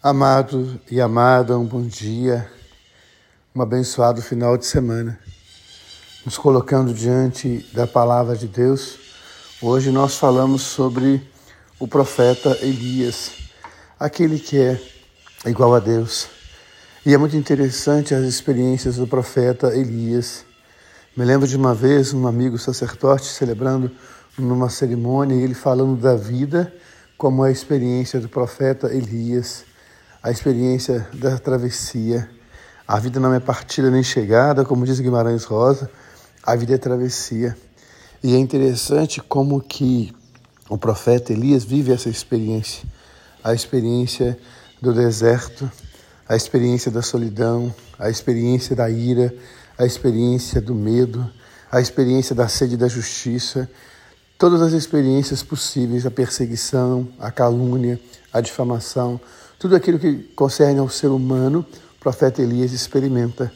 Amado e amada, um bom dia, um abençoado final de semana. Nos colocando diante da palavra de Deus, hoje nós falamos sobre o profeta Elias, aquele que é igual a Deus. E é muito interessante as experiências do profeta Elias. Me lembro de uma vez um amigo sacerdote celebrando numa cerimônia, ele falando da vida como a experiência do profeta Elias a experiência da travessia. A vida não é partida nem chegada, como diz Guimarães Rosa, a vida é travessia. E é interessante como que o profeta Elias vive essa experiência, a experiência do deserto, a experiência da solidão, a experiência da ira, a experiência do medo, a experiência da sede da justiça, todas as experiências possíveis, a perseguição, a calúnia, a difamação, tudo aquilo que concerne ao ser humano, o profeta Elias experimenta.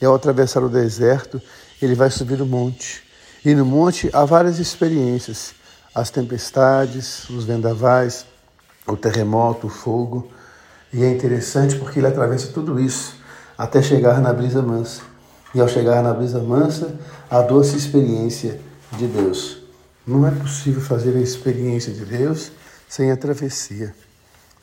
E ao atravessar o deserto, ele vai subir o monte. E no monte há várias experiências: as tempestades, os vendavais, o terremoto, o fogo. E é interessante porque ele atravessa tudo isso até chegar na brisa mansa. E ao chegar na brisa mansa, a doce experiência de Deus. Não é possível fazer a experiência de Deus sem a travessia.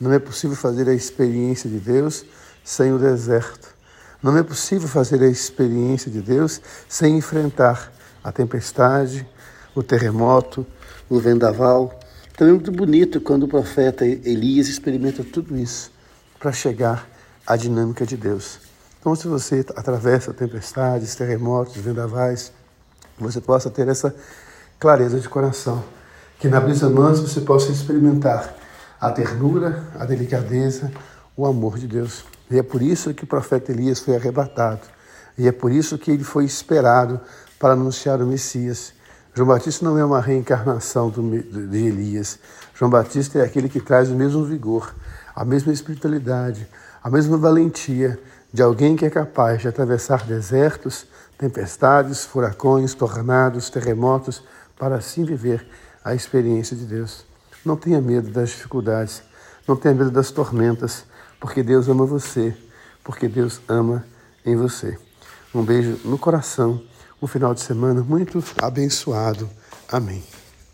Não é possível fazer a experiência de Deus sem o deserto. Não é possível fazer a experiência de Deus sem enfrentar a tempestade, o terremoto, o vendaval. Então é muito bonito quando o profeta Elias experimenta tudo isso para chegar à dinâmica de Deus. Então, se você atravessa tempestades, terremotos, vendavais, você possa ter essa clareza de coração, que na brisa mansa você possa experimentar a ternura, a delicadeza, o amor de Deus. E é por isso que o profeta Elias foi arrebatado. E é por isso que ele foi esperado para anunciar o Messias. João Batista não é uma reencarnação de Elias. João Batista é aquele que traz o mesmo vigor, a mesma espiritualidade, a mesma valentia de alguém que é capaz de atravessar desertos, tempestades, furacões, tornados, terremotos, para assim viver a experiência de Deus. Não tenha medo das dificuldades, não tenha medo das tormentas, porque Deus ama você, porque Deus ama em você. Um beijo no coração, um final de semana muito abençoado. Amém.